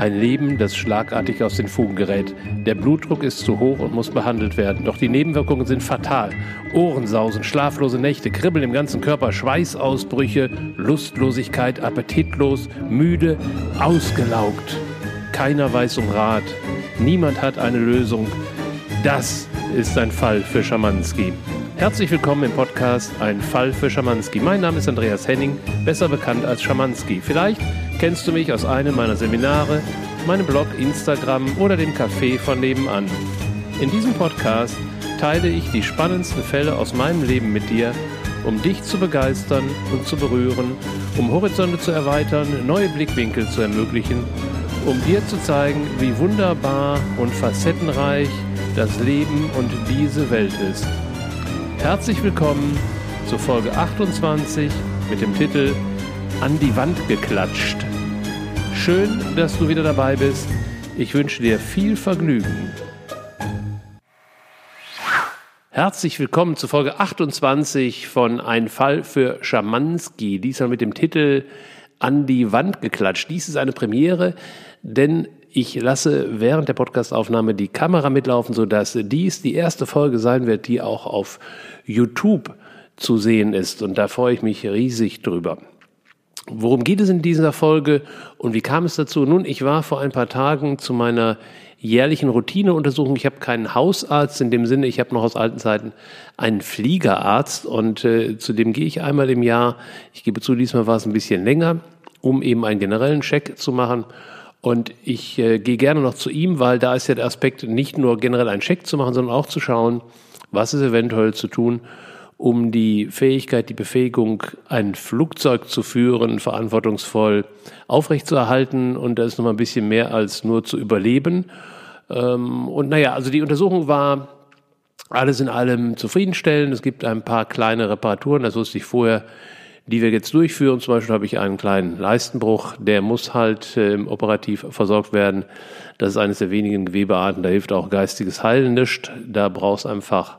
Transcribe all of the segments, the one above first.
Ein Leben, das schlagartig aus den Fugen gerät. Der Blutdruck ist zu hoch und muss behandelt werden. Doch die Nebenwirkungen sind fatal. Ohrensausen, schlaflose Nächte, Kribbeln im ganzen Körper, Schweißausbrüche, Lustlosigkeit, appetitlos, müde, ausgelaugt. Keiner weiß um Rat. Niemand hat eine Lösung. Das ist ein Fall für Schamanski. Herzlich willkommen im Podcast Ein Fall für Schamanski. Mein Name ist Andreas Henning, besser bekannt als Schamanski. Vielleicht kennst du mich aus einem meiner Seminare, meinem Blog, Instagram oder dem Café von nebenan. In diesem Podcast teile ich die spannendsten Fälle aus meinem Leben mit dir, um dich zu begeistern und zu berühren, um Horizonte zu erweitern, neue Blickwinkel zu ermöglichen, um dir zu zeigen, wie wunderbar und facettenreich das Leben und diese Welt ist. Herzlich willkommen zur Folge 28 mit dem Titel An die Wand geklatscht. Schön, dass du wieder dabei bist. Ich wünsche dir viel Vergnügen. Herzlich willkommen zu Folge 28 von Ein Fall für Schamanski. Diesmal mit dem Titel An die Wand geklatscht. Dies ist eine Premiere, denn ich lasse während der Podcastaufnahme die Kamera mitlaufen, sodass dies die erste Folge sein wird, die auch auf YouTube zu sehen ist. Und da freue ich mich riesig drüber. Worum geht es in dieser Folge und wie kam es dazu? Nun, ich war vor ein paar Tagen zu meiner jährlichen Routineuntersuchung. Ich habe keinen Hausarzt in dem Sinne, ich habe noch aus alten Zeiten einen Fliegerarzt und äh, zu dem gehe ich einmal im Jahr. Ich gebe zu, diesmal war es ein bisschen länger, um eben einen generellen Check zu machen. Und ich äh, gehe gerne noch zu ihm, weil da ist ja der Aspekt, nicht nur generell einen Check zu machen, sondern auch zu schauen, was ist eventuell zu tun, um die Fähigkeit, die Befähigung, ein Flugzeug zu führen, verantwortungsvoll aufrechtzuerhalten. Und das ist nochmal ein bisschen mehr als nur zu überleben. Ähm, und naja, also die Untersuchung war alles in allem zufriedenstellend. Es gibt ein paar kleine Reparaturen, das wusste ich vorher, die wir jetzt durchführen. Zum Beispiel habe ich einen kleinen Leistenbruch, der muss halt äh, operativ versorgt werden. Das ist eines der wenigen Gewebearten, da hilft auch geistiges Heilen nicht. Da brauchst einfach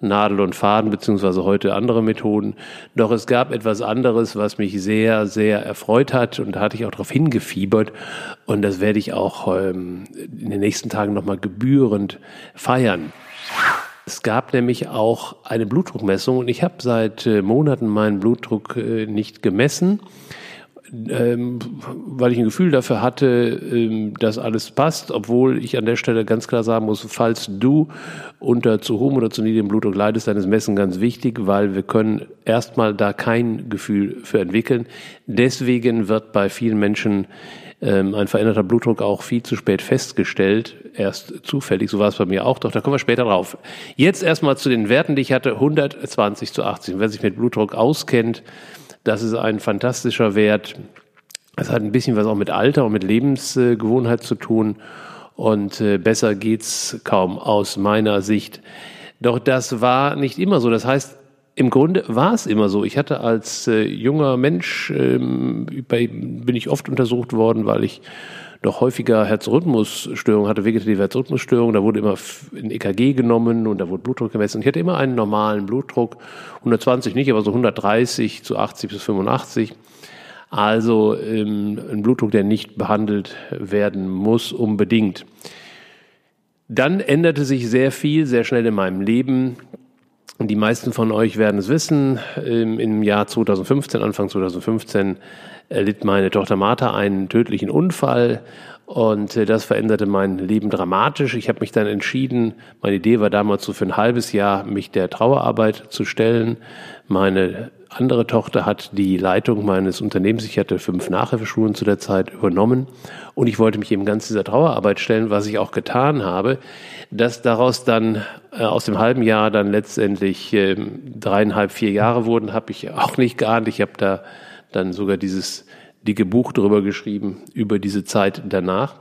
Nadel und Faden, beziehungsweise heute andere Methoden. Doch es gab etwas anderes, was mich sehr, sehr erfreut hat und da hatte ich auch darauf hingefiebert und das werde ich auch ähm, in den nächsten Tagen nochmal gebührend feiern. Es gab nämlich auch eine Blutdruckmessung und ich habe seit äh, Monaten meinen Blutdruck äh, nicht gemessen ähm, weil ich ein Gefühl dafür hatte, ähm, dass alles passt, obwohl ich an der Stelle ganz klar sagen muss, falls du unter zu hohem oder zu niedrigem Blutdruck leidest, dann ist Messen ganz wichtig, weil wir können erstmal da kein Gefühl für entwickeln. Deswegen wird bei vielen Menschen ähm, ein veränderter Blutdruck auch viel zu spät festgestellt, erst zufällig, so war es bei mir auch, doch da kommen wir später drauf. Jetzt erstmal zu den Werten, die ich hatte, 120 zu 80. wer sich mit Blutdruck auskennt, das ist ein fantastischer Wert. Es hat ein bisschen was auch mit Alter und mit Lebensgewohnheit zu tun. Und äh, besser geht's kaum aus meiner Sicht. Doch das war nicht immer so. Das heißt, im Grunde war es immer so. Ich hatte als äh, junger Mensch, ähm, bin ich oft untersucht worden, weil ich doch häufiger Herzrhythmusstörungen hatte, vegetative Herzrhythmusstörungen. Da wurde immer ein EKG genommen und da wurde Blutdruck gemessen. Ich hatte immer einen normalen Blutdruck, 120 nicht, aber so 130 zu 80 bis 85. Also ähm, ein Blutdruck, der nicht behandelt werden muss, unbedingt. Dann änderte sich sehr viel, sehr schnell in meinem Leben. Die meisten von euch werden es wissen. Ähm, Im Jahr 2015, Anfang 2015, erlitt meine Tochter Martha einen tödlichen Unfall und äh, das veränderte mein Leben dramatisch. Ich habe mich dann entschieden, meine Idee war damals so für ein halbes Jahr, mich der Trauerarbeit zu stellen. Meine andere Tochter hat die Leitung meines Unternehmens, ich hatte fünf Nachhilfeschulen zu der Zeit übernommen und ich wollte mich eben ganz dieser Trauerarbeit stellen, was ich auch getan habe. Dass daraus dann äh, aus dem halben Jahr dann letztendlich äh, dreieinhalb, vier Jahre wurden, habe ich auch nicht geahnt. Ich habe da dann sogar dieses dicke Buch darüber geschrieben, über diese Zeit danach.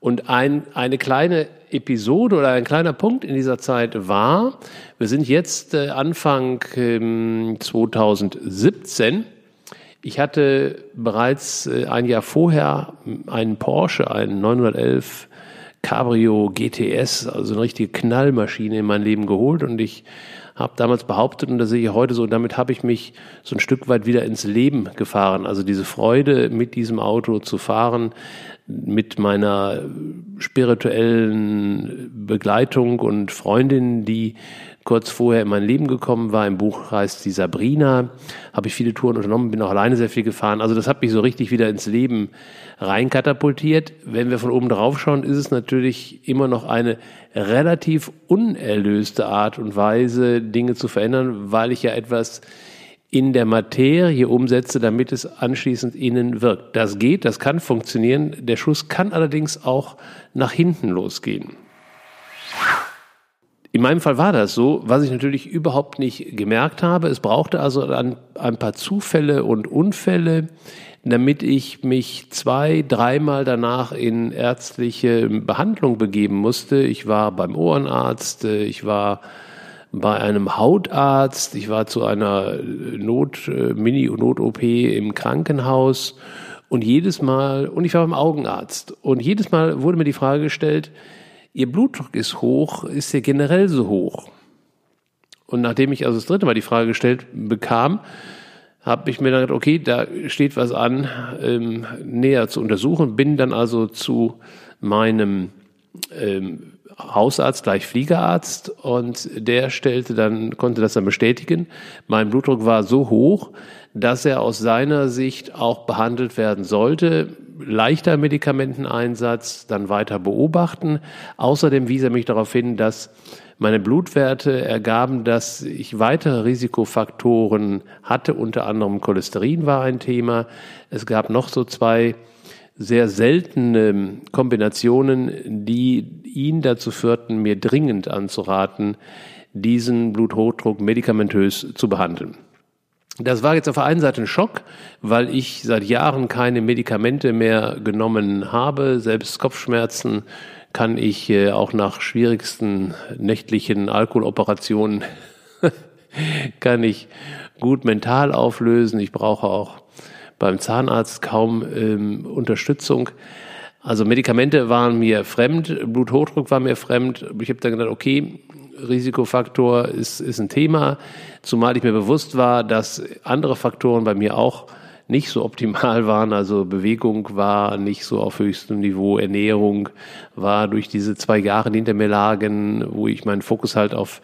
Und ein, eine kleine Episode oder ein kleiner Punkt in dieser Zeit war, wir sind jetzt äh, Anfang ähm, 2017. Ich hatte bereits äh, ein Jahr vorher einen Porsche, einen 911 Cabrio GTS, also eine richtige Knallmaschine in mein Leben geholt und ich habe damals behauptet, und das sehe ich heute so, damit habe ich mich so ein Stück weit wieder ins Leben gefahren. Also diese Freude, mit diesem Auto zu fahren, mit meiner spirituellen Begleitung und Freundin, die kurz vorher in mein Leben gekommen war. Im Buch heißt die Sabrina, habe ich viele Touren unternommen, bin auch alleine sehr viel gefahren. Also das hat mich so richtig wieder ins Leben reinkatapultiert. Wenn wir von oben drauf schauen, ist es natürlich immer noch eine relativ unerlöste Art und Weise, Dinge zu verändern, weil ich ja etwas in der Materie umsetze, damit es anschließend innen wirkt. Das geht, das kann funktionieren. Der Schuss kann allerdings auch nach hinten losgehen. In meinem Fall war das so, was ich natürlich überhaupt nicht gemerkt habe. Es brauchte also ein, ein paar Zufälle und Unfälle, damit ich mich zwei, dreimal danach in ärztliche Behandlung begeben musste. Ich war beim Ohrenarzt, äh, ich war bei einem Hautarzt, ich war zu einer Not, äh, Mini-Not-OP im Krankenhaus und jedes Mal, und ich war beim Augenarzt und jedes Mal wurde mir die Frage gestellt, Ihr Blutdruck ist hoch, ist ja generell so hoch. Und nachdem ich also das dritte Mal die Frage gestellt bekam, habe ich mir dann gedacht, okay, da steht was an, ähm, näher zu untersuchen. Bin dann also zu meinem ähm, Hausarzt, gleich Fliegerarzt, und der stellte dann, konnte das dann bestätigen. Mein Blutdruck war so hoch, dass er aus seiner Sicht auch behandelt werden sollte leichter Medikamenteneinsatz dann weiter beobachten. Außerdem wies er mich darauf hin, dass meine Blutwerte ergaben, dass ich weitere Risikofaktoren hatte, unter anderem Cholesterin war ein Thema. Es gab noch so zwei sehr seltene Kombinationen, die ihn dazu führten, mir dringend anzuraten, diesen Bluthochdruck medikamentös zu behandeln. Das war jetzt auf der einen Seite ein Schock, weil ich seit Jahren keine Medikamente mehr genommen habe. Selbst Kopfschmerzen kann ich äh, auch nach schwierigsten nächtlichen Alkoholoperationen kann ich gut mental auflösen. Ich brauche auch beim Zahnarzt kaum ähm, Unterstützung. Also Medikamente waren mir fremd, Bluthochdruck war mir fremd. Ich habe dann gedacht, okay, Risikofaktor ist, ist ein Thema, zumal ich mir bewusst war, dass andere Faktoren bei mir auch nicht so optimal waren. Also Bewegung war nicht so auf höchstem Niveau, Ernährung war durch diese zwei Jahre, die hinter mir lagen, wo ich meinen Fokus halt auf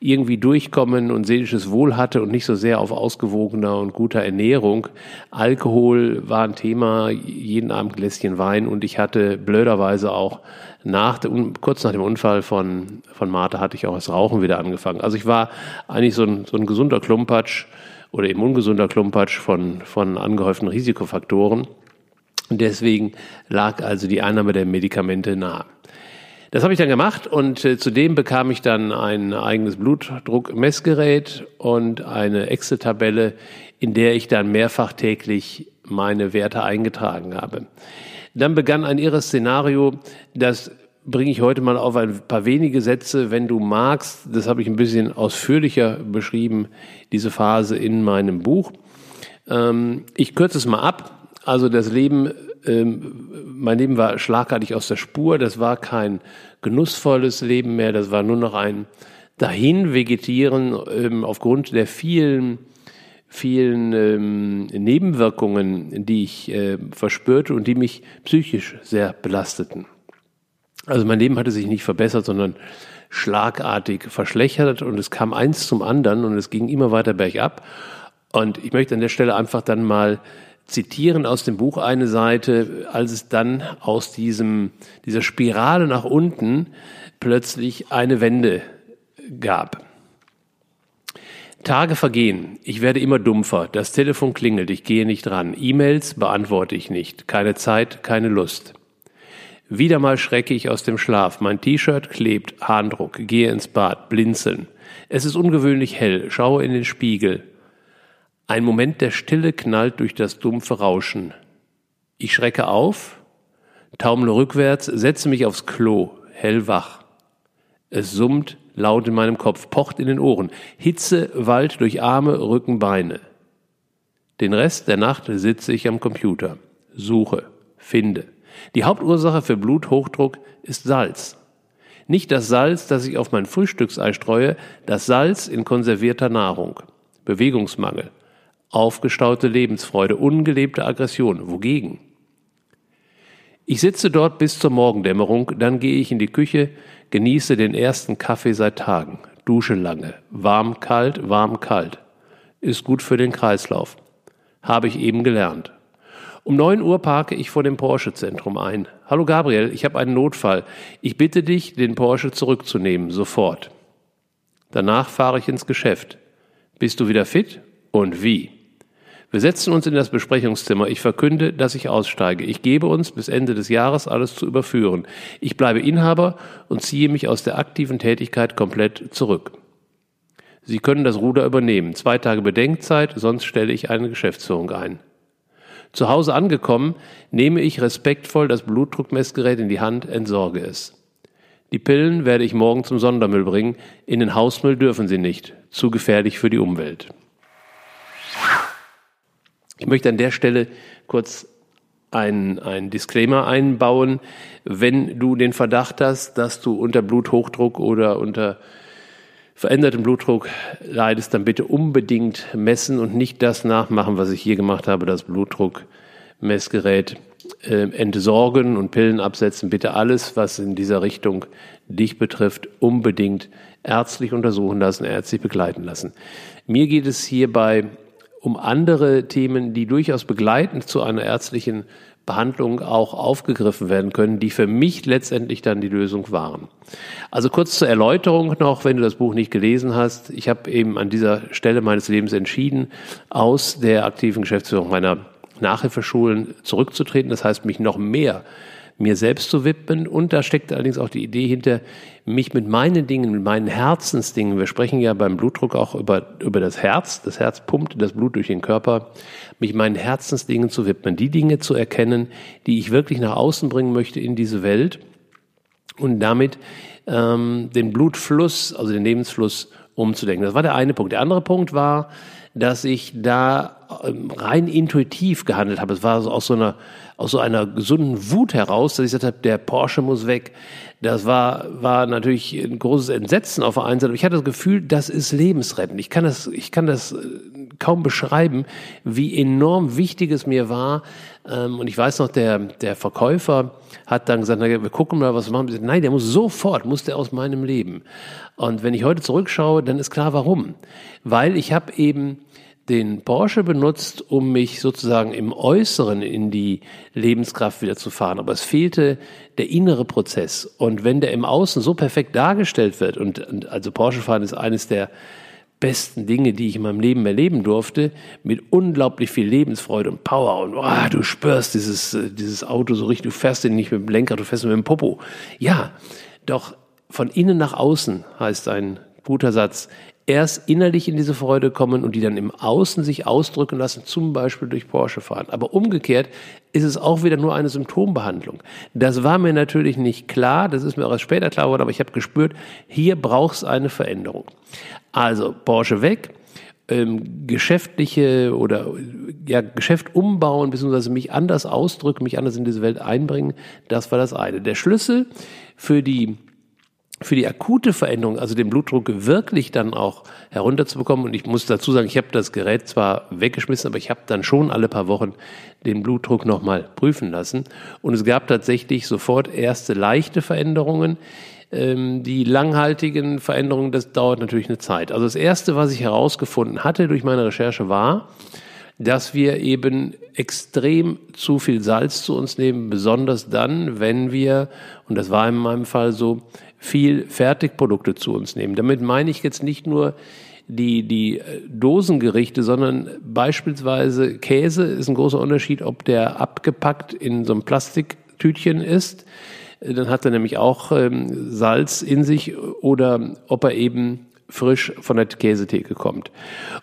irgendwie durchkommen und seelisches Wohl hatte und nicht so sehr auf ausgewogener und guter Ernährung. Alkohol war ein Thema, jeden Abend Gläschen Wein und ich hatte blöderweise auch nach, kurz nach dem Unfall von, von Martha hatte ich auch das Rauchen wieder angefangen. Also ich war eigentlich so ein, so ein gesunder Klumpatsch oder eben ungesunder Klumpatsch von, von angehäuften Risikofaktoren. Und deswegen lag also die Einnahme der Medikamente nahe. Das habe ich dann gemacht und äh, zudem bekam ich dann ein eigenes Blutdruckmessgerät und eine Excel-Tabelle, in der ich dann mehrfach täglich meine Werte eingetragen habe. Dann begann ein irres Szenario, das bringe ich heute mal auf ein paar wenige Sätze, wenn du magst. Das habe ich ein bisschen ausführlicher beschrieben, diese Phase in meinem Buch. Ähm, ich kürze es mal ab. Also das Leben ähm, mein Leben war schlagartig aus der Spur. Das war kein genussvolles Leben mehr. Das war nur noch ein dahin vegetieren ähm, aufgrund der vielen vielen ähm, Nebenwirkungen, die ich äh, verspürte und die mich psychisch sehr belasteten. Also mein Leben hatte sich nicht verbessert, sondern schlagartig verschlechtert und es kam eins zum anderen und es ging immer weiter bergab. Und ich möchte an der Stelle einfach dann mal zitieren aus dem Buch eine Seite, als es dann aus diesem, dieser Spirale nach unten plötzlich eine Wende gab. Tage vergehen. Ich werde immer dumpfer. Das Telefon klingelt. Ich gehe nicht ran. E-Mails beantworte ich nicht. Keine Zeit, keine Lust. Wieder mal schrecke ich aus dem Schlaf. Mein T-Shirt klebt. Harndruck. Gehe ins Bad. Blinzeln. Es ist ungewöhnlich hell. Schaue in den Spiegel. Ein Moment der Stille knallt durch das dumpfe Rauschen. Ich schrecke auf, taumle rückwärts, setze mich aufs Klo, hellwach. Es summt laut in meinem Kopf, pocht in den Ohren. Hitze wallt durch Arme, Rücken, Beine. Den Rest der Nacht sitze ich am Computer, suche, finde. Die Hauptursache für Bluthochdruck ist Salz. Nicht das Salz, das ich auf mein Frühstücksei streue, das Salz in konservierter Nahrung. Bewegungsmangel, aufgestaute Lebensfreude, ungelebte Aggression. Wogegen? Ich sitze dort bis zur Morgendämmerung, dann gehe ich in die Küche, genieße den ersten Kaffee seit Tagen, dusche lange, warm, kalt, warm, kalt. Ist gut für den Kreislauf. Habe ich eben gelernt. Um neun Uhr parke ich vor dem Porsche-Zentrum ein. Hallo Gabriel, ich habe einen Notfall. Ich bitte dich, den Porsche zurückzunehmen, sofort. Danach fahre ich ins Geschäft. Bist du wieder fit? Und wie? Wir setzen uns in das Besprechungszimmer. Ich verkünde, dass ich aussteige. Ich gebe uns bis Ende des Jahres alles zu überführen. Ich bleibe Inhaber und ziehe mich aus der aktiven Tätigkeit komplett zurück. Sie können das Ruder übernehmen. Zwei Tage Bedenkzeit, sonst stelle ich eine Geschäftsführung ein. Zu Hause angekommen, nehme ich respektvoll das Blutdruckmessgerät in die Hand, entsorge es. Die Pillen werde ich morgen zum Sondermüll bringen. In den Hausmüll dürfen sie nicht. Zu gefährlich für die Umwelt. Ich möchte an der Stelle kurz ein, ein Disclaimer einbauen. Wenn du den Verdacht hast, dass du unter Bluthochdruck oder unter verändertem Blutdruck leidest, dann bitte unbedingt messen und nicht das nachmachen, was ich hier gemacht habe, das Blutdruckmessgerät äh, entsorgen und Pillen absetzen. Bitte alles, was in dieser Richtung dich betrifft, unbedingt ärztlich untersuchen lassen, ärztlich begleiten lassen. Mir geht es hierbei um andere Themen, die durchaus begleitend zu einer ärztlichen Behandlung auch aufgegriffen werden können, die für mich letztendlich dann die Lösung waren. Also kurz zur Erläuterung noch, wenn du das Buch nicht gelesen hast. Ich habe eben an dieser Stelle meines Lebens entschieden, aus der aktiven Geschäftsführung meiner Nachhilfeschulen zurückzutreten. Das heißt, mich noch mehr mir selbst zu widmen. Und da steckt allerdings auch die Idee hinter, mich mit meinen Dingen, mit meinen Herzensdingen, wir sprechen ja beim Blutdruck auch über, über das Herz, das Herz pumpt das Blut durch den Körper, mich meinen Herzensdingen zu widmen, die Dinge zu erkennen, die ich wirklich nach außen bringen möchte in diese Welt und damit ähm, den Blutfluss, also den Lebensfluss umzudenken. Das war der eine Punkt. Der andere Punkt war, dass ich da ähm, rein intuitiv gehandelt habe. Es war aus so einer, aus so einer gesunden Wut heraus, dass ich gesagt habe, der Porsche muss weg. Das war, war natürlich ein großes Entsetzen auf der einen Seite. Aber ich hatte das Gefühl, das ist lebensrettend. Ich kann das, ich kann das äh, kaum beschreiben, wie enorm wichtig es mir war. Ähm, und ich weiß noch, der, der Verkäufer hat dann gesagt, na, wir gucken mal, was wir machen. Nein, der muss sofort, muss der aus meinem Leben. Und wenn ich heute zurückschaue, dann ist klar, warum. Weil ich habe eben den Porsche benutzt, um mich sozusagen im Äußeren in die Lebenskraft wieder zu fahren. Aber es fehlte der innere Prozess. Und wenn der im Außen so perfekt dargestellt wird, und, und also Porsche fahren ist eines der besten Dinge, die ich in meinem Leben erleben durfte, mit unglaublich viel Lebensfreude und Power und oh, du spürst dieses, äh, dieses Auto so richtig, du fährst den nicht mit dem Lenker, du fährst mit dem Popo. Ja, doch von innen nach außen heißt ein guter Satz, erst innerlich in diese Freude kommen und die dann im Außen sich ausdrücken lassen, zum Beispiel durch Porsche fahren. Aber umgekehrt ist es auch wieder nur eine Symptombehandlung. Das war mir natürlich nicht klar, das ist mir auch erst später klar geworden, aber ich habe gespürt, hier braucht es eine Veränderung. Also Porsche weg, ähm, geschäftliche oder ja, Geschäft umbauen, beziehungsweise mich anders ausdrücken, mich anders in diese Welt einbringen, das war das eine. Der Schlüssel für die für die akute Veränderung, also den Blutdruck wirklich dann auch herunterzubekommen. Und ich muss dazu sagen, ich habe das Gerät zwar weggeschmissen, aber ich habe dann schon alle paar Wochen den Blutdruck nochmal prüfen lassen. Und es gab tatsächlich sofort erste leichte Veränderungen. Ähm, die langhaltigen Veränderungen, das dauert natürlich eine Zeit. Also das Erste, was ich herausgefunden hatte durch meine Recherche war, dass wir eben extrem zu viel Salz zu uns nehmen, besonders dann, wenn wir, und das war in meinem Fall so, viel Fertigprodukte zu uns nehmen. Damit meine ich jetzt nicht nur die, die Dosengerichte, sondern beispielsweise Käse ist ein großer Unterschied, ob der abgepackt in so einem Plastiktütchen ist, dann hat er nämlich auch ähm, Salz in sich oder ob er eben frisch von der Käsetheke kommt.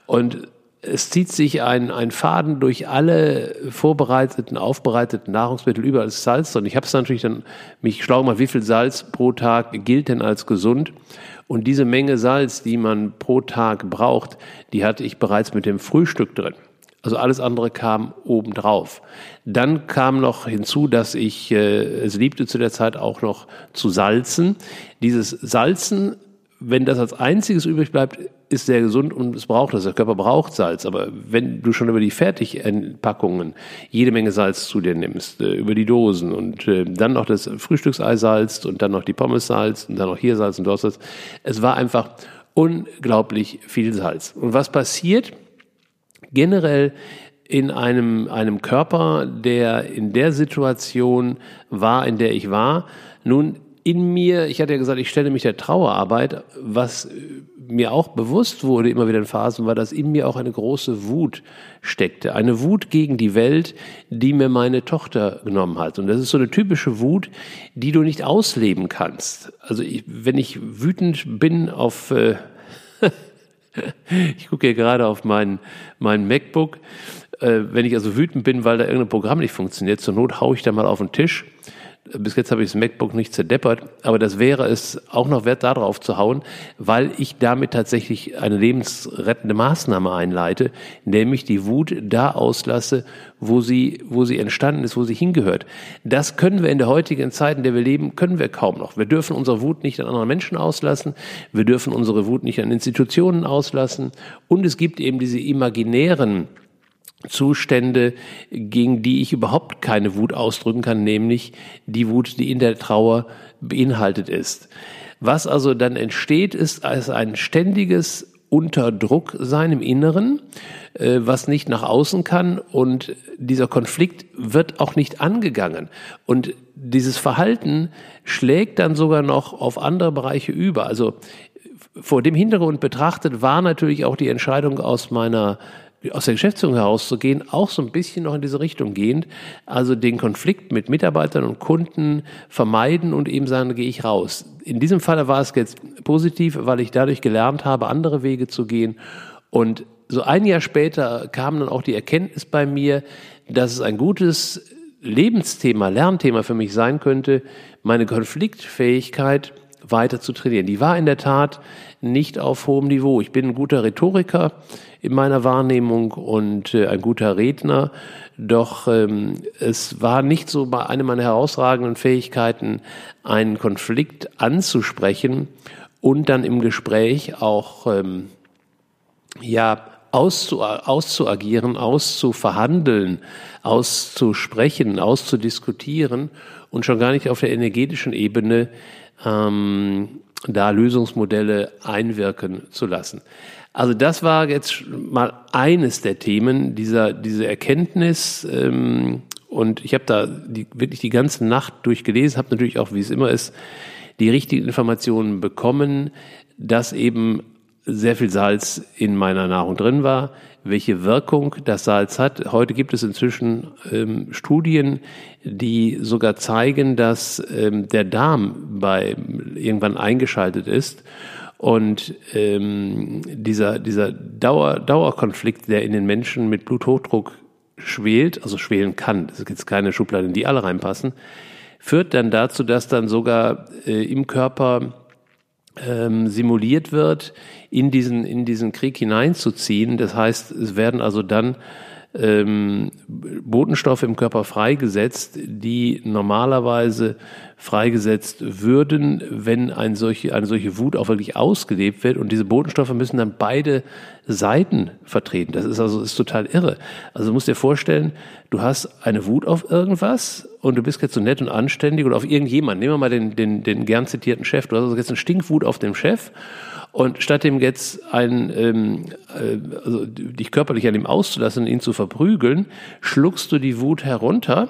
Und es zieht sich ein, ein Faden durch alle vorbereiteten, aufbereiteten Nahrungsmittel überall ist Salz. Und ich habe es natürlich dann mich schlau gemacht, wie viel Salz pro Tag gilt denn als gesund? Und diese Menge Salz, die man pro Tag braucht, die hatte ich bereits mit dem Frühstück drin. Also alles andere kam obendrauf. Dann kam noch hinzu, dass ich äh, es liebte zu der Zeit auch noch zu salzen. Dieses Salzen, wenn das als einziges übrig bleibt, ist sehr gesund und es braucht das. Der Körper braucht Salz. Aber wenn du schon über die Fertigpackungen jede Menge Salz zu dir nimmst, äh, über die Dosen und äh, dann noch das Frühstücksei salzt und dann noch die Pommes salzt und dann noch hier Salz und dort Salz, es war einfach unglaublich viel Salz. Und was passiert? generell in einem, einem Körper, der in der Situation war, in der ich war. Nun, in mir, ich hatte ja gesagt, ich stelle mich der Trauerarbeit, was mir auch bewusst wurde, immer wieder in Phasen, war, dass in mir auch eine große Wut steckte. Eine Wut gegen die Welt, die mir meine Tochter genommen hat. Und das ist so eine typische Wut, die du nicht ausleben kannst. Also ich, wenn ich wütend bin auf, äh, ich gucke hier gerade auf mein, mein MacBook. Äh, wenn ich also wütend bin, weil da irgendein Programm nicht funktioniert, zur Not haue ich da mal auf den Tisch bis jetzt habe ich das MacBook nicht zerdeppert, aber das wäre es auch noch wert, darauf zu hauen, weil ich damit tatsächlich eine lebensrettende Maßnahme einleite, nämlich die Wut da auslasse, wo sie, wo sie entstanden ist, wo sie hingehört. Das können wir in der heutigen Zeit, in der wir leben, können wir kaum noch. Wir dürfen unsere Wut nicht an anderen Menschen auslassen, wir dürfen unsere Wut nicht an Institutionen auslassen und es gibt eben diese imaginären Zustände, gegen die ich überhaupt keine Wut ausdrücken kann, nämlich die Wut, die in der Trauer beinhaltet ist. Was also dann entsteht, ist als ein ständiges Unterdruck sein im Inneren, äh, was nicht nach außen kann und dieser Konflikt wird auch nicht angegangen. Und dieses Verhalten schlägt dann sogar noch auf andere Bereiche über. Also vor dem Hintergrund betrachtet war natürlich auch die Entscheidung aus meiner aus der Geschäftsführung herauszugehen, auch so ein bisschen noch in diese Richtung gehend. Also den Konflikt mit Mitarbeitern und Kunden vermeiden und eben sagen, gehe ich raus. In diesem Falle war es jetzt positiv, weil ich dadurch gelernt habe, andere Wege zu gehen. Und so ein Jahr später kam dann auch die Erkenntnis bei mir, dass es ein gutes Lebensthema, Lernthema für mich sein könnte, meine Konfliktfähigkeit weiter zu trainieren. Die war in der Tat nicht auf hohem Niveau. Ich bin ein guter Rhetoriker in meiner Wahrnehmung und äh, ein guter Redner. Doch ähm, es war nicht so eine meiner herausragenden Fähigkeiten, einen Konflikt anzusprechen und dann im Gespräch auch ähm, ja auszu auszuagieren, auszuverhandeln, auszusprechen, auszudiskutieren und schon gar nicht auf der energetischen Ebene ähm, da Lösungsmodelle einwirken zu lassen. Also das war jetzt mal eines der Themen, dieser, diese Erkenntnis. Ähm, und ich habe da die, wirklich die ganze Nacht durchgelesen, habe natürlich auch, wie es immer ist, die richtigen Informationen bekommen, dass eben sehr viel Salz in meiner Nahrung drin war, welche Wirkung das Salz hat. Heute gibt es inzwischen ähm, Studien, die sogar zeigen, dass ähm, der Darm bei irgendwann eingeschaltet ist und ähm, dieser, dieser Dauer, Dauerkonflikt, der in den Menschen mit Bluthochdruck schwelt, also schwelen kann, ist jetzt keine Schublade, in die alle reinpassen, führt dann dazu, dass dann sogar äh, im Körper ähm, simuliert wird, in diesen, in diesen Krieg hineinzuziehen. Das heißt, es werden also dann ähm, Botenstoffe im Körper freigesetzt, die normalerweise freigesetzt würden, wenn ein solche, eine solche Wut auch wirklich ausgelebt wird. Und diese Botenstoffe müssen dann beide Seiten vertreten. Das ist also ist total irre. Also du musst dir vorstellen, du hast eine Wut auf irgendwas und du bist jetzt so nett und anständig oder auf irgendjemanden. Nehmen wir mal den, den, den gern zitierten Chef. Du hast also jetzt eine Stinkwut auf dem Chef und statt dem jetzt ein, ähm, äh, also dich körperlich an ihm auszulassen ihn zu verprügeln, schluckst du die Wut herunter.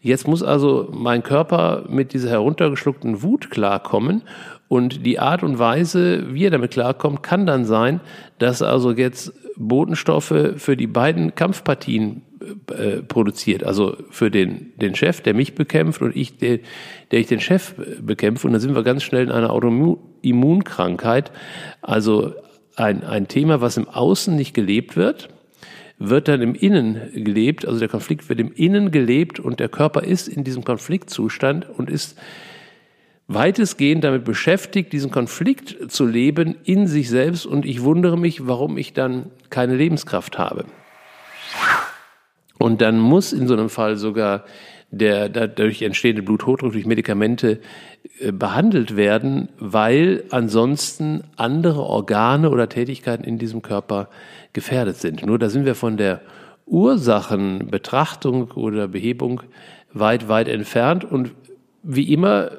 Jetzt muss also mein Körper mit dieser heruntergeschluckten Wut klarkommen. Und die Art und Weise, wie er damit klarkommt, kann dann sein, dass also jetzt Botenstoffe für die beiden Kampfpartien äh, produziert. Also für den, den Chef, der mich bekämpft und ich, der, der ich den Chef bekämpfe. Und dann sind wir ganz schnell in einer Autoimmunkrankheit. Also ein, ein Thema, was im Außen nicht gelebt wird, wird dann im Innen gelebt. Also der Konflikt wird im Innen gelebt und der Körper ist in diesem Konfliktzustand und ist weitestgehend damit beschäftigt, diesen Konflikt zu leben in sich selbst. Und ich wundere mich, warum ich dann keine Lebenskraft habe. Und dann muss in so einem Fall sogar der dadurch entstehende Bluthochdruck durch Medikamente äh, behandelt werden, weil ansonsten andere Organe oder Tätigkeiten in diesem Körper gefährdet sind. Nur da sind wir von der Ursachenbetrachtung oder Behebung weit, weit entfernt. Und wie immer,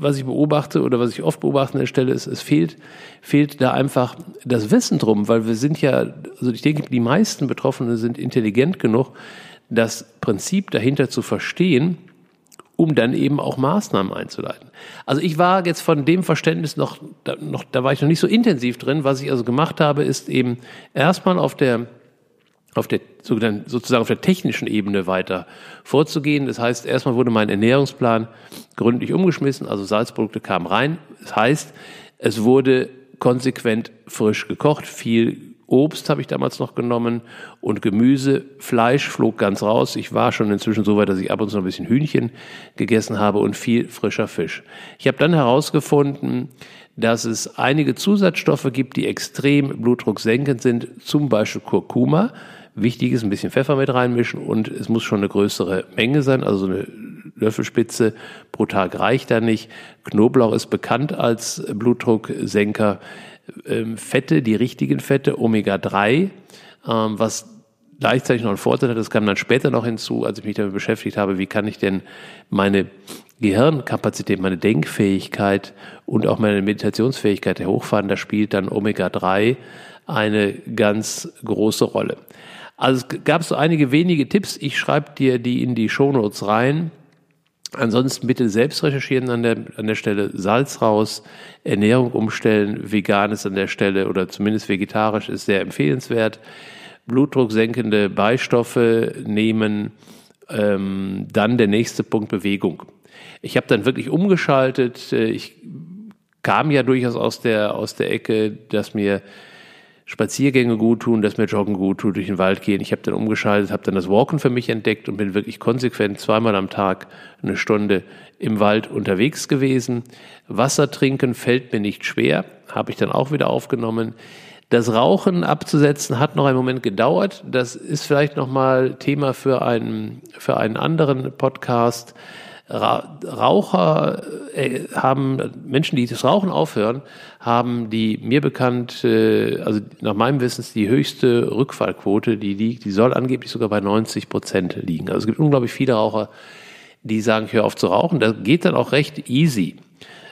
was ich beobachte oder was ich oft beobachte an der Stelle, ist, es fehlt, fehlt da einfach das Wissen drum, weil wir sind ja, also ich denke, die meisten Betroffenen sind intelligent genug, das Prinzip dahinter zu verstehen, um dann eben auch Maßnahmen einzuleiten. Also ich war jetzt von dem Verständnis noch, da, noch, da war ich noch nicht so intensiv drin. Was ich also gemacht habe, ist eben erstmal auf der auf der sozusagen auf der technischen Ebene weiter vorzugehen. Das heißt, erstmal wurde mein Ernährungsplan gründlich umgeschmissen, also Salzprodukte kamen rein. Das heißt, es wurde konsequent frisch gekocht, viel Obst habe ich damals noch genommen und Gemüse. Fleisch flog ganz raus. Ich war schon inzwischen so weit, dass ich ab und zu ein bisschen Hühnchen gegessen habe und viel frischer Fisch. Ich habe dann herausgefunden, dass es einige Zusatzstoffe gibt, die extrem blutdrucksenkend sind, zum Beispiel Kurkuma. Wichtig ist, ein bisschen Pfeffer mit reinmischen und es muss schon eine größere Menge sein, also so eine Löffelspitze pro Tag reicht da nicht. Knoblauch ist bekannt als Blutdrucksenker. Ähm, Fette, die richtigen Fette, Omega-3, ähm, was gleichzeitig noch einen Vorteil hat, das kam dann später noch hinzu, als ich mich damit beschäftigt habe, wie kann ich denn meine Gehirnkapazität, meine Denkfähigkeit und auch meine Meditationsfähigkeit hochfahren, da spielt dann Omega-3 eine ganz große Rolle. Also es gab so einige wenige Tipps, ich schreibe dir die in die Shownotes rein. Ansonsten bitte selbst recherchieren an der, an der Stelle. Salz raus, Ernährung umstellen, vegan ist an der Stelle oder zumindest vegetarisch ist sehr empfehlenswert. Blutdruck senkende Beistoffe nehmen. Ähm, dann der nächste Punkt Bewegung. Ich habe dann wirklich umgeschaltet. Ich kam ja durchaus aus der, aus der Ecke, dass mir Spaziergänge gut tun, dass mir Joggen gut tut, durch den Wald gehen. Ich habe dann umgeschaltet, habe dann das Walken für mich entdeckt und bin wirklich konsequent zweimal am Tag eine Stunde im Wald unterwegs gewesen. Wasser trinken fällt mir nicht schwer, habe ich dann auch wieder aufgenommen. Das Rauchen abzusetzen hat noch einen Moment gedauert. Das ist vielleicht noch mal Thema für einen für einen anderen Podcast. Raucher äh, haben, Menschen, die das Rauchen aufhören, haben die mir bekannt, äh, also nach meinem Wissen die höchste Rückfallquote, die liegt, die soll angeblich sogar bei 90 Prozent liegen. Also es gibt unglaublich viele Raucher, die sagen, ich höre auf zu rauchen. Das geht dann auch recht easy.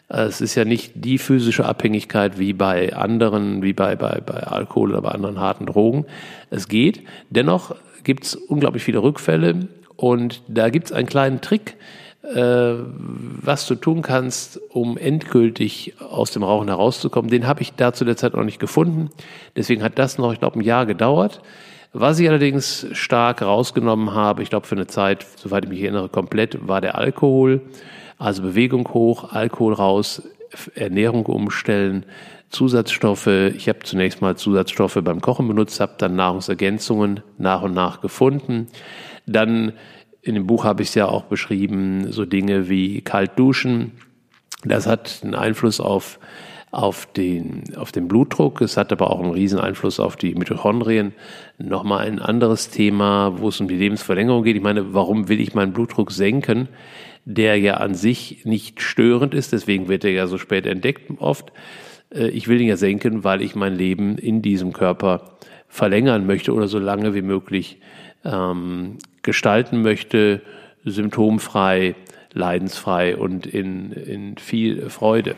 Es ist ja nicht die physische Abhängigkeit wie bei anderen, wie bei, bei, bei Alkohol oder bei anderen harten Drogen. Es geht. Dennoch gibt es unglaublich viele Rückfälle und da gibt es einen kleinen Trick, was du tun kannst, um endgültig aus dem Rauchen herauszukommen. Den habe ich da zu der Zeit noch nicht gefunden. Deswegen hat das noch, ich glaube, ein Jahr gedauert. Was ich allerdings stark rausgenommen habe, ich glaube für eine Zeit, soweit ich mich erinnere, komplett, war der Alkohol. Also Bewegung hoch, Alkohol raus, Ernährung umstellen, Zusatzstoffe. Ich habe zunächst mal Zusatzstoffe beim Kochen benutzt, habe dann Nahrungsergänzungen nach und nach gefunden. Dann in dem Buch habe ich es ja auch beschrieben, so Dinge wie kalt duschen. Das hat einen Einfluss auf, auf, den, auf den Blutdruck. Es hat aber auch einen riesen Einfluss auf die Mitochondrien. Nochmal ein anderes Thema, wo es um die Lebensverlängerung geht. Ich meine, warum will ich meinen Blutdruck senken? Der ja an sich nicht störend ist, deswegen wird er ja so spät entdeckt oft. Äh, ich will ihn ja senken, weil ich mein Leben in diesem Körper verlängern möchte oder so lange wie möglich ähm, gestalten möchte, symptomfrei, leidensfrei und in, in viel Freude.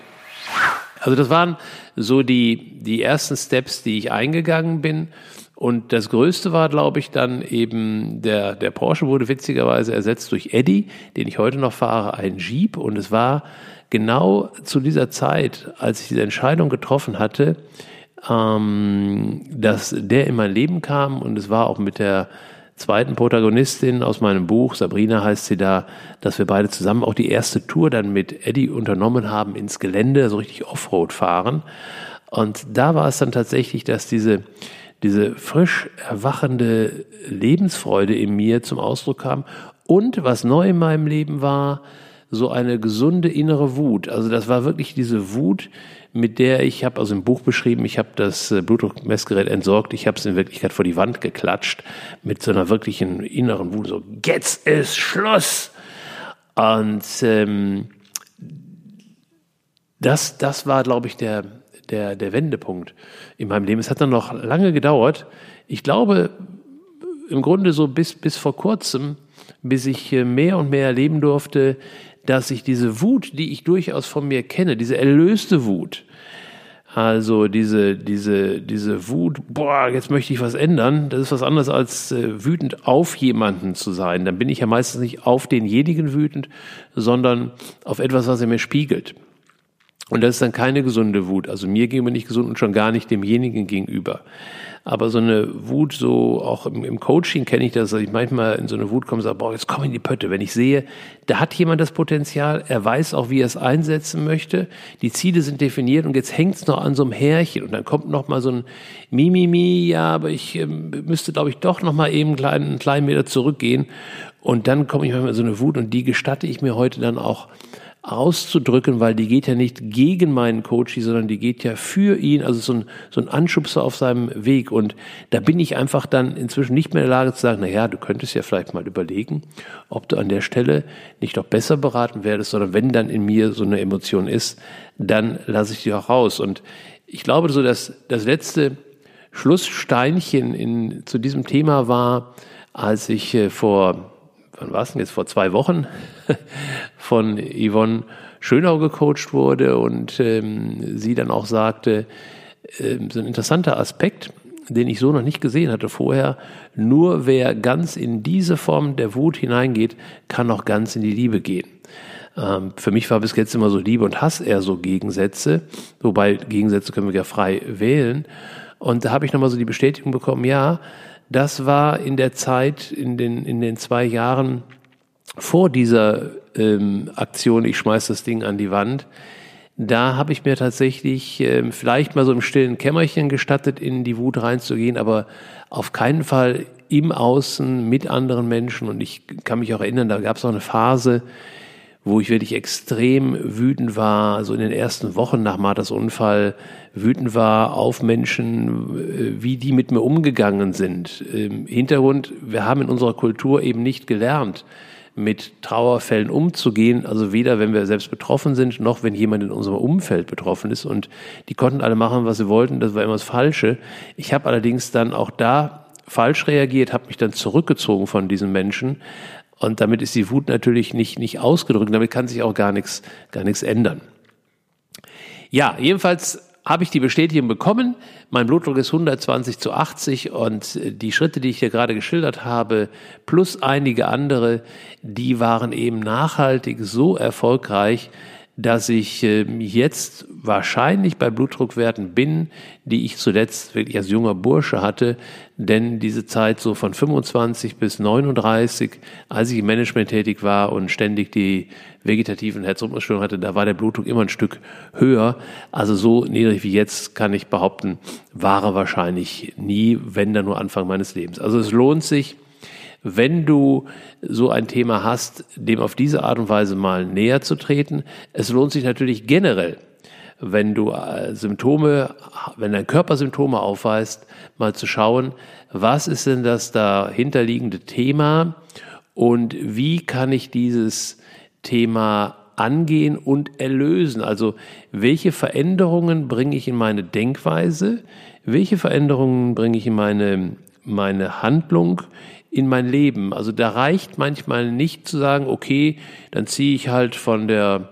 Also das waren so die, die ersten Steps, die ich eingegangen bin. Und das Größte war, glaube ich, dann eben der, der Porsche wurde witzigerweise ersetzt durch Eddy, den ich heute noch fahre, ein Jeep. Und es war genau zu dieser Zeit, als ich diese Entscheidung getroffen hatte, ähm, dass der in mein Leben kam und es war auch mit der zweiten Protagonistin aus meinem Buch, Sabrina heißt sie da, dass wir beide zusammen auch die erste Tour dann mit Eddie unternommen haben ins Gelände, so richtig Offroad fahren. Und da war es dann tatsächlich, dass diese, diese frisch erwachende Lebensfreude in mir zum Ausdruck kam. Und was neu in meinem Leben war, so eine gesunde innere Wut. Also das war wirklich diese Wut, mit der ich habe also im Buch beschrieben, ich habe das äh, Blutdruckmessgerät entsorgt, ich habe es in Wirklichkeit vor die Wand geklatscht mit so einer wirklichen inneren Wut, so jetzt ist Schluss. Und ähm, das, das war, glaube ich, der, der, der Wendepunkt in meinem Leben. Es hat dann noch lange gedauert. Ich glaube, im Grunde so bis, bis vor kurzem, bis ich äh, mehr und mehr erleben durfte, dass ich diese Wut, die ich durchaus von mir kenne, diese erlöste Wut, also diese, diese, diese Wut, boah, jetzt möchte ich was ändern, das ist was anderes als äh, wütend auf jemanden zu sein. Dann bin ich ja meistens nicht auf denjenigen wütend, sondern auf etwas, was er mir spiegelt. Und das ist dann keine gesunde Wut. Also mir gegenüber nicht gesund und schon gar nicht demjenigen gegenüber. Aber so eine Wut, so auch im, im Coaching kenne ich das, dass ich manchmal in so eine Wut komme und sage, boah, jetzt komm in die Pötte. Wenn ich sehe, da hat jemand das Potenzial, er weiß auch, wie er es einsetzen möchte, die Ziele sind definiert und jetzt hängt es noch an so einem Härchen. Und dann kommt noch mal so ein Mimimi, ja, aber ich ähm, müsste, glaube ich, doch noch mal eben einen kleinen, einen kleinen Meter zurückgehen. Und dann komme ich manchmal in so eine Wut und die gestatte ich mir heute dann auch auszudrücken, weil die geht ja nicht gegen meinen Coach, sondern die geht ja für ihn, also so ein, so ein Anschubser auf seinem Weg. Und da bin ich einfach dann inzwischen nicht mehr in der Lage zu sagen, na ja, du könntest ja vielleicht mal überlegen, ob du an der Stelle nicht doch besser beraten werdest, sondern wenn dann in mir so eine Emotion ist, dann lasse ich die auch raus. Und ich glaube, so dass das letzte Schlusssteinchen in, zu diesem Thema war, als ich äh, vor wann war es denn jetzt, vor zwei Wochen von Yvonne Schönau gecoacht wurde und ähm, sie dann auch sagte, äh, so ein interessanter Aspekt, den ich so noch nicht gesehen hatte vorher, nur wer ganz in diese Form der Wut hineingeht, kann auch ganz in die Liebe gehen. Ähm, für mich war bis jetzt immer so Liebe und Hass eher so Gegensätze, wobei Gegensätze können wir ja frei wählen. Und da habe ich nochmal so die Bestätigung bekommen, ja, das war in der Zeit, in den, in den zwei Jahren vor dieser ähm, Aktion, ich schmeiß das Ding an die Wand, da habe ich mir tatsächlich ähm, vielleicht mal so im stillen Kämmerchen gestattet, in die Wut reinzugehen, aber auf keinen Fall im Außen mit anderen Menschen. Und ich kann mich auch erinnern, da gab es auch eine Phase, wo ich wirklich extrem wütend war, so in den ersten Wochen nach Marthas Unfall wütend war auf Menschen, äh, wie die mit mir umgegangen sind. Im Hintergrund, wir haben in unserer Kultur eben nicht gelernt, mit Trauerfällen umzugehen, also weder wenn wir selbst betroffen sind, noch wenn jemand in unserem Umfeld betroffen ist. Und die konnten alle machen, was sie wollten, das war immer das Falsche. Ich habe allerdings dann auch da falsch reagiert, habe mich dann zurückgezogen von diesen Menschen, und damit ist die Wut natürlich nicht, nicht ausgedrückt. Damit kann sich auch gar nichts, gar nichts ändern. Ja, jedenfalls habe ich die Bestätigung bekommen. Mein Blutdruck ist 120 zu 80 und die Schritte, die ich hier gerade geschildert habe, plus einige andere, die waren eben nachhaltig so erfolgreich, dass ich ähm, jetzt wahrscheinlich bei Blutdruckwerten bin, die ich zuletzt wirklich als junger Bursche hatte, denn diese Zeit so von 25 bis 39, als ich im Management tätig war und ständig die vegetativen Herzrhythmusstörungen hatte, da war der Blutdruck immer ein Stück höher. Also so niedrig wie jetzt kann ich behaupten, war er wahrscheinlich nie, wenn dann nur Anfang meines Lebens. Also es lohnt sich, wenn du so ein Thema hast, dem auf diese Art und Weise mal näher zu treten. Es lohnt sich natürlich generell, wenn du äh, Symptome, wenn dein Körper Symptome aufweist, mal zu schauen, was ist denn das dahinterliegende Thema und wie kann ich dieses Thema angehen und erlösen. Also welche Veränderungen bringe ich in meine Denkweise, welche Veränderungen bringe ich in meine, meine Handlung, in mein Leben. Also da reicht manchmal nicht zu sagen, okay, dann ziehe ich halt von der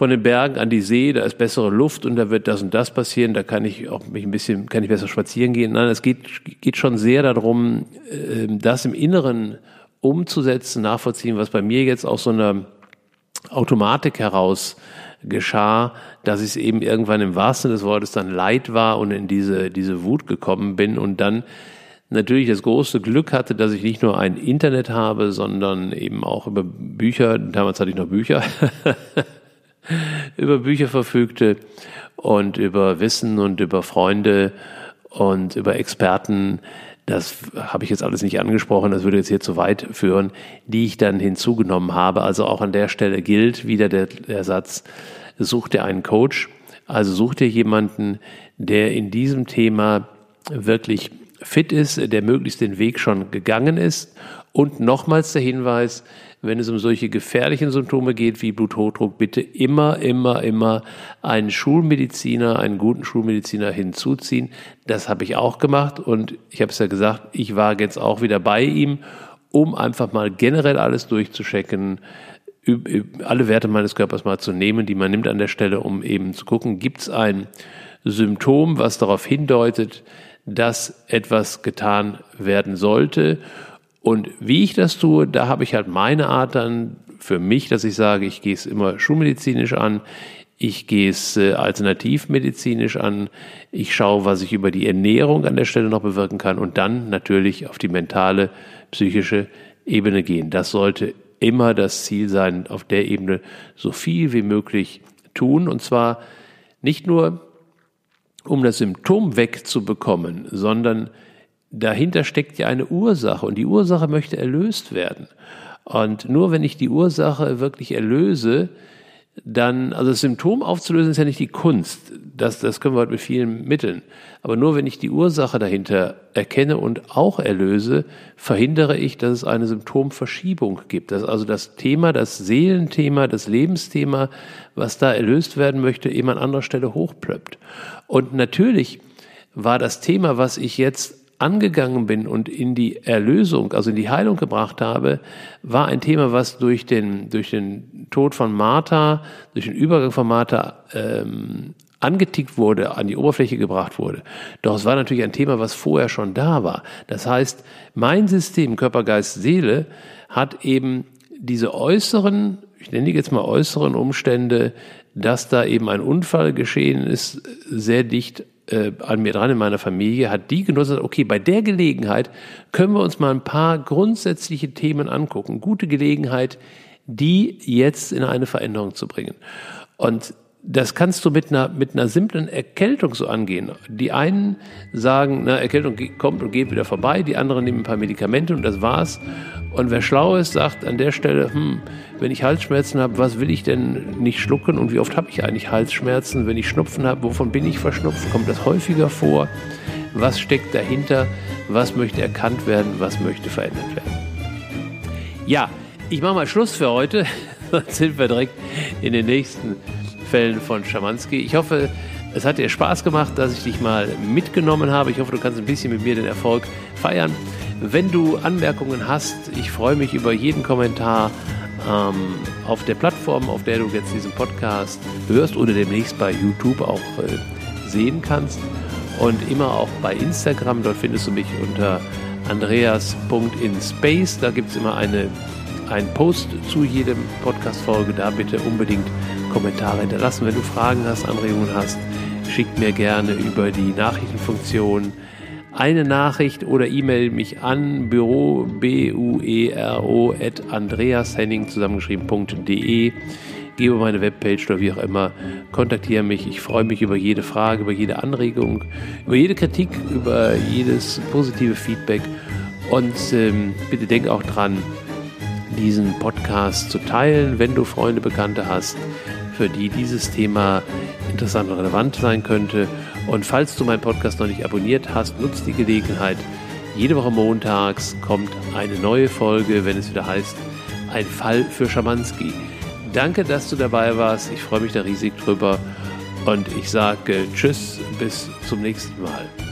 von den Bergen an die See, da ist bessere Luft und da wird das und das passieren, da kann ich auch mich ein bisschen, kann ich besser spazieren gehen. Nein, es geht, geht schon sehr darum, ähm, das im Inneren umzusetzen, nachvollziehen, was bei mir jetzt aus so einer Automatik heraus geschah, dass ich es eben irgendwann im wahrsten Sinne des Wortes dann leid war und in diese, diese Wut gekommen bin und dann natürlich das große Glück hatte, dass ich nicht nur ein Internet habe, sondern eben auch über Bücher, damals hatte ich noch Bücher, über Bücher verfügte und über Wissen und über Freunde und über Experten, das habe ich jetzt alles nicht angesprochen, das würde jetzt hier zu weit führen, die ich dann hinzugenommen habe. Also auch an der Stelle gilt wieder der, der Satz, such dir einen Coach, also such dir jemanden, der in diesem Thema wirklich fit ist, der möglichst den Weg schon gegangen ist. Und nochmals der Hinweis, wenn es um solche gefährlichen Symptome geht wie Bluthochdruck, bitte immer, immer, immer einen Schulmediziner, einen guten Schulmediziner hinzuziehen. Das habe ich auch gemacht und ich habe es ja gesagt, ich war jetzt auch wieder bei ihm, um einfach mal generell alles durchzuchecken, alle Werte meines Körpers mal zu nehmen, die man nimmt an der Stelle, um eben zu gucken, gibt es ein Symptom, was darauf hindeutet, dass etwas getan werden sollte. Und wie ich das tue, da habe ich halt meine Art dann für mich, dass ich sage, ich gehe es immer schulmedizinisch an, ich gehe es äh, alternativmedizinisch an, ich schaue, was ich über die Ernährung an der Stelle noch bewirken kann und dann natürlich auf die mentale, psychische Ebene gehen. Das sollte immer das Ziel sein, auf der Ebene so viel wie möglich tun und zwar nicht nur um das Symptom wegzubekommen, sondern dahinter steckt ja eine Ursache und die Ursache möchte erlöst werden. Und nur wenn ich die Ursache wirklich erlöse, dann, also das Symptom aufzulösen ist ja nicht die Kunst. Das, das können wir heute mit vielen Mitteln. Aber nur wenn ich die Ursache dahinter erkenne und auch erlöse, verhindere ich, dass es eine Symptomverschiebung gibt. Dass also das Thema, das Seelenthema, das Lebensthema, was da erlöst werden möchte, eben an anderer Stelle hochplöppt. Und natürlich war das Thema, was ich jetzt angegangen bin und in die Erlösung, also in die Heilung gebracht habe, war ein Thema, was durch den, durch den Tod von Martha, durch den Übergang von Martha ähm, angetickt wurde, an die Oberfläche gebracht wurde. Doch es war natürlich ein Thema, was vorher schon da war. Das heißt, mein System Körper, Geist, Seele hat eben diese äußeren, ich nenne die jetzt mal äußeren Umstände, dass da eben ein Unfall geschehen ist, sehr dicht äh, an mir dran in meiner Familie, hat die genutzt, okay, bei der Gelegenheit können wir uns mal ein paar grundsätzliche Themen angucken. Gute Gelegenheit, die jetzt in eine Veränderung zu bringen. Und das kannst du mit einer, mit einer simplen Erkältung so angehen. Die einen sagen, na, Erkältung kommt und geht wieder vorbei, die anderen nehmen ein paar Medikamente und das war's. Und wer schlau ist, sagt an der Stelle, hm, wenn ich Halsschmerzen habe, was will ich denn nicht schlucken und wie oft habe ich eigentlich Halsschmerzen? Wenn ich Schnupfen habe, wovon bin ich verschnupft? Kommt das häufiger vor? Was steckt dahinter? Was möchte erkannt werden? Was möchte verändert werden? Ja, ich mache mal Schluss für heute. Sonst sind wir direkt in den nächsten Fällen von Schamanski. Ich hoffe, es hat dir Spaß gemacht, dass ich dich mal mitgenommen habe. Ich hoffe, du kannst ein bisschen mit mir den Erfolg feiern. Wenn du Anmerkungen hast, ich freue mich über jeden Kommentar ähm, auf der Plattform, auf der du jetzt diesen Podcast hörst oder demnächst bei YouTube auch äh, sehen kannst. Und immer auch bei Instagram, dort findest du mich unter andreas.inspace. Da gibt es immer eine, einen Post zu jedem Podcast-Folge. Da bitte unbedingt Kommentare hinterlassen. Wenn du Fragen hast, Anregungen hast, schick mir gerne über die Nachrichtenfunktion eine Nachricht oder E-Mail mich an büro b u e r o at andreashenning zusammengeschrieben.de gebe meine Webpage oder wie auch immer, kontaktiere mich. Ich freue mich über jede Frage, über jede Anregung, über jede Kritik, über jedes positive Feedback. Und ähm, bitte denk auch dran, diesen Podcast zu teilen, wenn du Freunde, Bekannte hast, für die dieses Thema interessant und relevant sein könnte. Und falls du meinen Podcast noch nicht abonniert hast, nutzt die Gelegenheit. Jede Woche montags kommt eine neue Folge, wenn es wieder heißt, ein Fall für Schamanski. Danke, dass du dabei warst. Ich freue mich da riesig drüber. Und ich sage Tschüss, bis zum nächsten Mal.